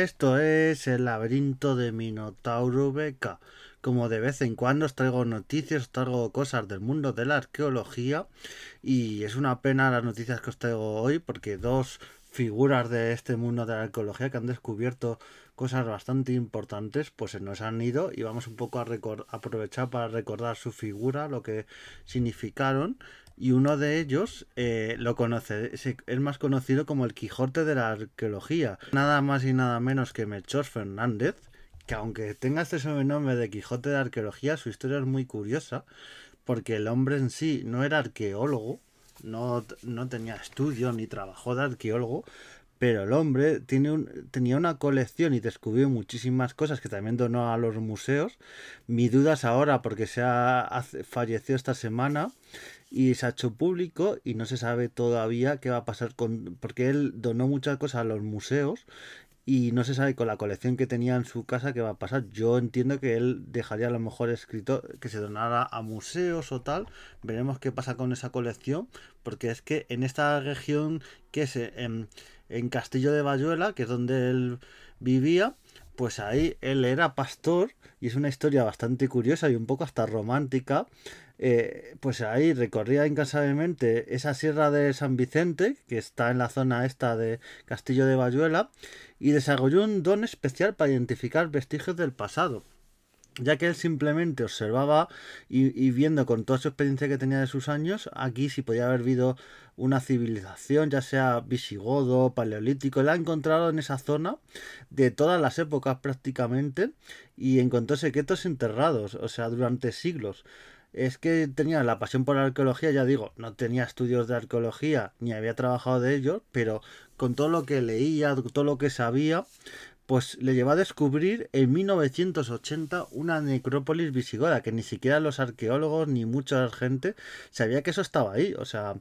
Esto es el laberinto de Minotauro Beca. Como de vez en cuando os traigo noticias, os traigo cosas del mundo de la arqueología y es una pena las noticias que os traigo hoy porque dos figuras de este mundo de la arqueología que han descubierto cosas bastante importantes pues se nos han ido y vamos un poco a aprovechar para recordar su figura, lo que significaron y uno de ellos eh, lo conoce, es más conocido como el Quijote de la arqueología, nada más y nada menos que Melchor Fernández, que aunque tenga este sobrenombre de Quijote de la arqueología, su historia es muy curiosa, porque el hombre en sí no era arqueólogo, no, no tenía estudio ni trabajó de arqueólogo, pero el hombre tiene un, tenía una colección y descubrió muchísimas cosas que también donó a los museos. Mi duda es ahora porque se ha, falleció esta semana y se ha hecho público y no se sabe todavía qué va a pasar con porque él donó muchas cosas a los museos y no se sabe con la colección que tenía en su casa qué va a pasar. Yo entiendo que él dejaría a lo mejor escrito que se donara a museos o tal. Veremos qué pasa con esa colección, porque es que en esta región que es en, en Castillo de Bayuela, que es donde él vivía, pues ahí él era pastor y es una historia bastante curiosa y un poco hasta romántica. Eh, pues ahí recorría incansablemente esa sierra de San Vicente, que está en la zona esta de Castillo de Bayuela, y desarrolló un don especial para identificar vestigios del pasado ya que él simplemente observaba y, viendo con toda su experiencia que tenía de sus años, aquí si podía haber habido una civilización, ya sea visigodo, paleolítico, él ha encontrado en esa zona de todas las épocas prácticamente y encontró secretos enterrados, o sea, durante siglos. Es que tenía la pasión por la arqueología, ya digo, no tenía estudios de arqueología ni había trabajado de ello, pero con todo lo que leía, todo lo que sabía, pues le llevó a descubrir en 1980 una necrópolis visigoda, que ni siquiera los arqueólogos ni mucha gente sabía que eso estaba ahí. O sea,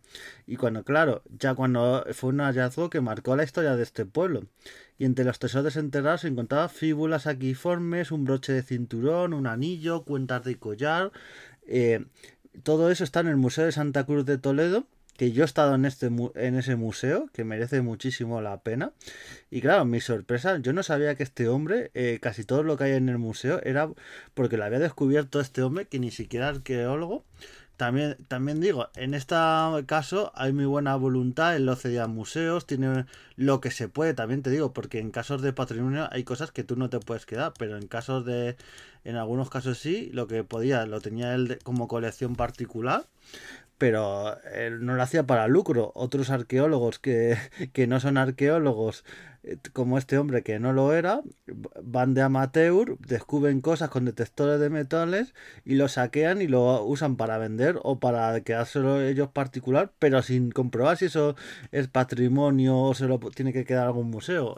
y cuando, claro, ya cuando fue un hallazgo que marcó la historia de este pueblo. Y entre los tesoros enterrados se encontraban fíbulas aquiformes, un broche de cinturón, un anillo, cuentas de collar. Eh, todo eso está en el Museo de Santa Cruz de Toledo que yo he estado en, este, en ese museo, que merece muchísimo la pena. Y claro, mi sorpresa, yo no sabía que este hombre, eh, casi todo lo que hay en el museo, era porque lo había descubierto este hombre, que ni siquiera arqueólogo. También, también digo, en este caso hay muy buena voluntad, él lo cedía a museos, tiene lo que se puede, también te digo, porque en casos de patrimonio hay cosas que tú no te puedes quedar, pero en casos de, en algunos casos sí, lo que podía, lo tenía él como colección particular pero él no lo hacía para lucro. Otros arqueólogos que, que no son arqueólogos eh, como este hombre que no lo era, van de amateur, descubren cosas con detectores de metales y lo saquean y lo usan para vender o para quedárselo ellos particular, pero sin comprobar si eso es patrimonio o se lo tiene que quedar algún museo.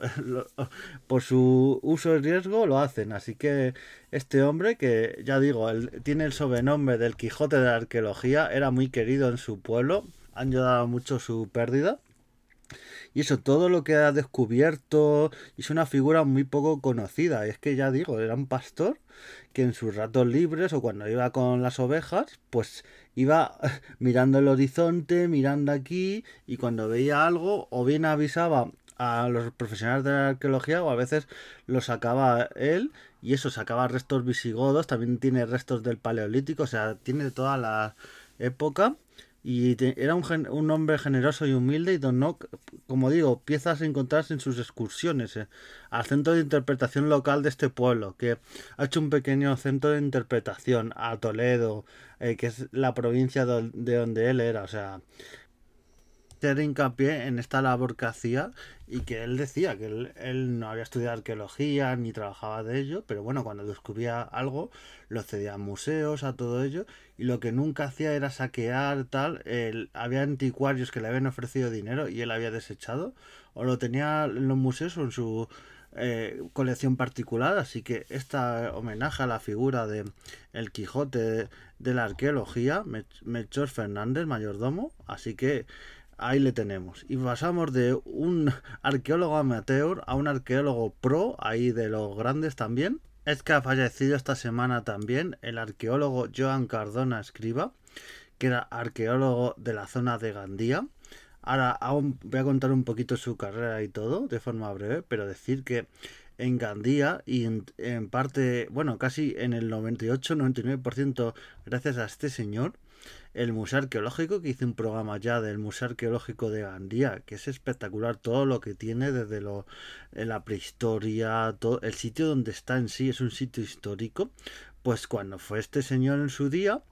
Por su uso y riesgo lo hacen, así que este hombre que ya digo, tiene el sobrenombre del Quijote de la arqueología, era muy querido en su pueblo, han ayudado mucho su pérdida y eso, todo lo que ha descubierto es una figura muy poco conocida. Es que ya digo, era un pastor que en sus ratos libres o cuando iba con las ovejas, pues iba mirando el horizonte, mirando aquí y cuando veía algo o bien avisaba a los profesionales de la arqueología o a veces lo sacaba él y eso sacaba restos visigodos, también tiene restos del paleolítico, o sea, tiene toda la época y era un, un, hombre generoso y humilde y donó, como digo, piezas encontradas en sus excursiones eh, al centro de interpretación local de este pueblo, que ha hecho un pequeño centro de interpretación a Toledo, eh, que es la provincia de donde él era. O sea, hacer hincapié en esta labor que hacía y que él decía que él, no había estudiado arqueología ni trabajaba de ello, pero bueno, cuando descubría algo lo cedía a museos, a todo ello, y lo que nunca hacía era saquear tal, él, había anticuarios que le habían ofrecido dinero y él había desechado, o lo tenía en los museos o en su eh, colección particular, así que esta homenaje a la figura de el Quijote de, la arqueología, Melchor Fernández, mayordomo, así que ahí le tenemos. Y pasamos de un arqueólogo amateur a un arqueólogo pro, ahí de los grandes también. Es que ha fallecido esta semana también el arqueólogo Joan Cardona Escriba, que era arqueólogo de la zona de Gandía. Ahora aún voy a contar un poquito su carrera y todo, de forma breve, pero decir que en Gandía y en, parte, bueno, casi en el 98-99% gracias a este señor el Museo Arqueológico, que hice un programa ya del Museo Arqueológico de Gandía, que es espectacular todo lo que tiene desde lo, la prehistoria, todo, el sitio donde está en sí es un sitio histórico. Pues cuando fue este señor en su día,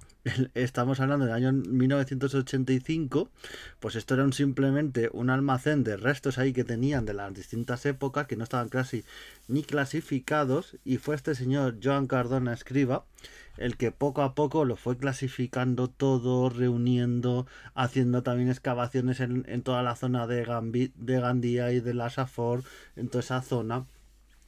estamos hablando del año 1985, pues esto era simplemente un almacén de restos ahí que tenían de las distintas épocas que no estaban casi ni clasificados y fue este señor Joan Cardona Escriba el que poco a poco lo fue clasificando todo, reuniendo, haciendo también excavaciones en, en toda la zona de, de Gandía y de la Safor, en toda esa zona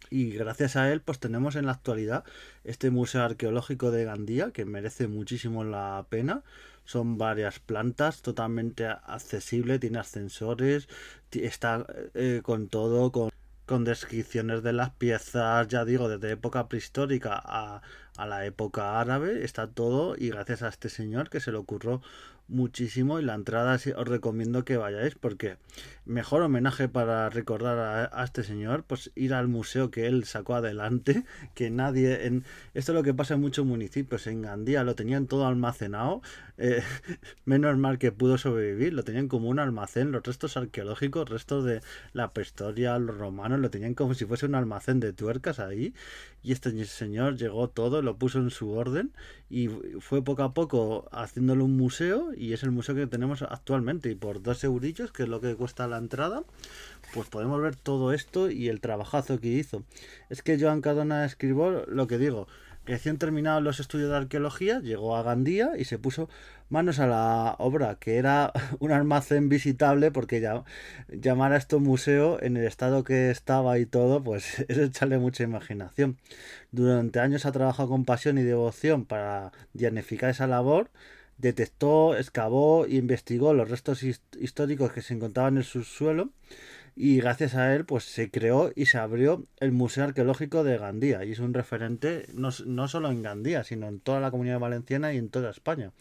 y gracias a él pues tenemos en la actualidad este museo arqueológico de Gandía que merece muchísimo la pena. Son varias plantas totalmente accesible tiene ascensores está eh, con todo con, con descripciones de las piezas ya digo desde época prehistórica a, a la época árabe está todo y gracias a este señor que se le ocurrió muchísimo y la entrada os recomiendo que vayáis porque mejor homenaje para recordar a, este señor pues ir al museo que él sacó adelante que nadie en esto es lo que pasa en muchos municipios en Gandía lo tenían todo almacenado eh, menos mal que pudo sobrevivir lo tenían como un almacén los restos arqueológicos restos de la prehistoria los romanos lo tenían como si fuese un almacén de tuercas ahí y este señor llegó todo lo puso en su orden y fue poco a poco haciéndolo un museo y es el museo que tenemos actualmente. Y por dos eurillos que es lo que cuesta la entrada pues podemos ver todo esto y el trabajazo que hizo. Es que Joan Cadona escribió lo que digo Recién terminados los estudios de arqueología, llegó a Gandía y se puso manos a la obra, que era un almacén visitable, porque ya, llamar a esto museo en el estado que estaba y todo, pues es echarle mucha imaginación. Durante años ha trabajado con pasión y devoción para diagnosticar esa labor detectó, excavó e investigó los restos históricos que se encontraban en el subsuelo y gracias a él pues se creó y se abrió el Museo Arqueológico de Gandía y es un referente no, no, solo en Gandía sino en toda la comunidad valenciana y en toda España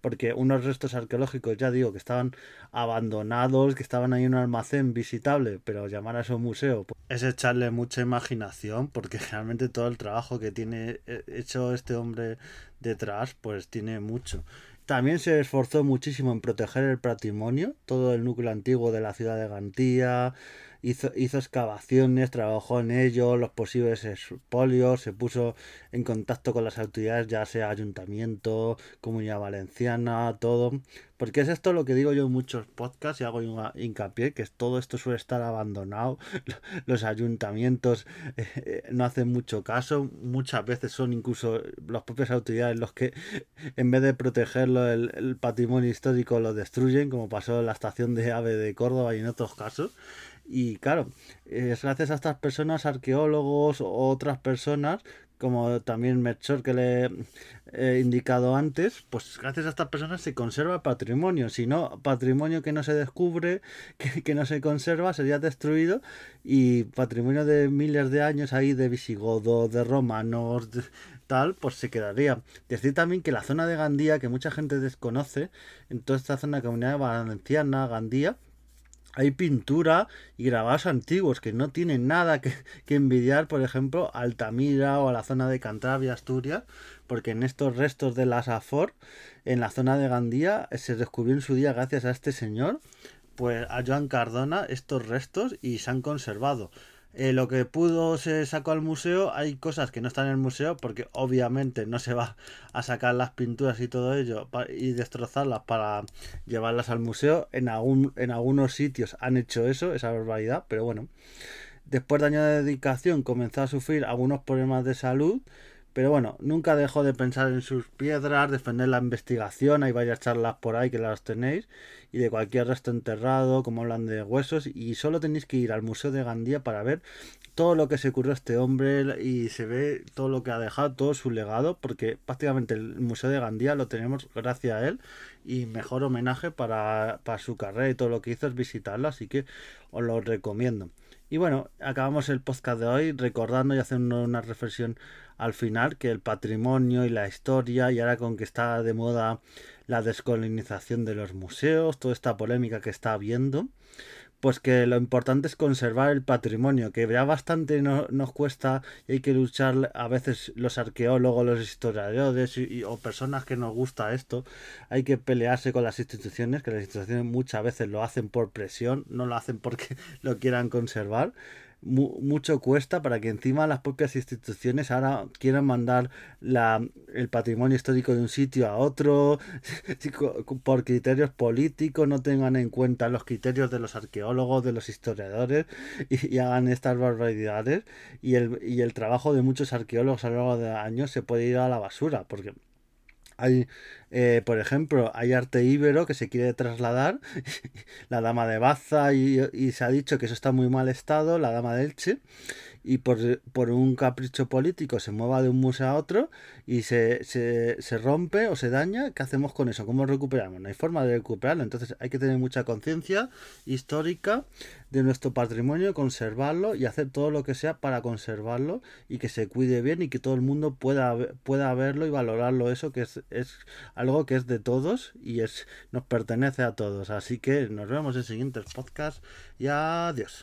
porque unos restos arqueológicos ya digo que estaban abandonados que estaban ahí en un almacén visitable pero llamar a eso museo pues, es echarle mucha imaginación porque realmente todo el trabajo que tiene eh, hecho este hombre detrás pues tiene mucho también se esforzó muchísimo en proteger el patrimonio, todo el núcleo antiguo de la ciudad de Gantía, hizo, hizo excavaciones, trabajó en ello, los posibles expolios, se puso en contacto con las autoridades, ya sea ayuntamiento, comunidad valenciana, todo. Porque es esto lo que digo yo en muchos podcasts y hago hincapié, que todo esto suele estar abandonado, los ayuntamientos eh, eh, no hacen mucho caso, muchas veces son incluso las propias autoridades los que en vez de protegerlo el, el patrimonio histórico lo destruyen, como pasó en la estación de AVE de Córdoba y en otros casos. Y claro, es gracias a estas personas, arqueólogos o otras personas, como también Melchor que le he indicado antes, pues gracias a estas personas se conserva patrimonio. Si no, patrimonio que no se descubre, que, no se conserva, sería destruido. Y patrimonio de miles de años ahí de visigodos, de romanos, tal, pues se quedaría. Decir también que la zona de Gandía, que mucha gente desconoce, en toda esta zona de comunidad valenciana, Gandía, hay pintura y grabados antiguos que no tienen nada que, envidiar, por ejemplo, a Altamira o a la zona de Cantabria, Asturias, porque en estos restos de la Safor, en la zona de Gandía, se descubrió en su día, gracias a este señor, pues a Joan Cardona, estos restos y se han conservado. Eh, lo que pudo se sacó al museo, hay cosas que no están en el museo porque obviamente no se va a sacar las pinturas y todo ello y destrozarlas para llevarlas al museo. En, algún, en algunos sitios han hecho eso, esa barbaridad, pero bueno. Después de años de dedicación comenzó a sufrir algunos problemas de salud pero bueno, nunca dejó de pensar en sus piedras, defender la investigación, hay varias charlas por ahí que las tenéis, y de cualquier resto enterrado, como hablan de huesos, y solo tenéis que ir al Museo de Gandía para ver todo lo que se ocurrió a este hombre y se ve todo lo que ha dejado, todo su legado, porque prácticamente el Museo de Gandía lo tenemos gracias a él, y mejor homenaje para, para su carrera y todo lo que hizo es visitarlo, así que os lo recomiendo. Y bueno, acabamos el podcast de hoy recordando y haciendo una reflexión al final que el patrimonio y la historia y ahora con que está de moda la descolonización de los museos, toda esta polémica que está habiendo, pues que lo importante es conservar el patrimonio, que ya bastante nos cuesta y hay que luchar a veces los arqueólogos, los historiadores o personas que nos gusta esto, hay que pelearse con las instituciones, que las instituciones muchas veces lo hacen por presión, no lo hacen porque lo quieran conservar mucho cuesta para que encima las propias instituciones ahora quieran mandar la, el patrimonio histórico de un sitio a otro por criterios políticos, no tengan en cuenta los criterios de los arqueólogos, de los historiadores y, hagan estas barbaridades y el, y el trabajo de muchos arqueólogos a lo largo de años se puede ir a la basura porque hay, eh, por ejemplo, hay arte íbero que se quiere trasladar, la dama de Baza, y, y, se ha dicho que eso está muy mal estado, la dama de Elche, y por, por, un capricho político se mueva de un museo a otro y se, se, se, rompe o se daña, ¿qué hacemos con eso? ¿Cómo recuperamos? No hay forma de recuperarlo, entonces hay que tener mucha conciencia histórica de nuestro patrimonio, conservarlo y hacer todo lo que sea para conservarlo y que se cuide bien y que todo el mundo pueda, pueda verlo y valorarlo eso que es, es algo que es de todos y es nos pertenece a todos. Así que nos vemos en siguientes podcasts y adiós.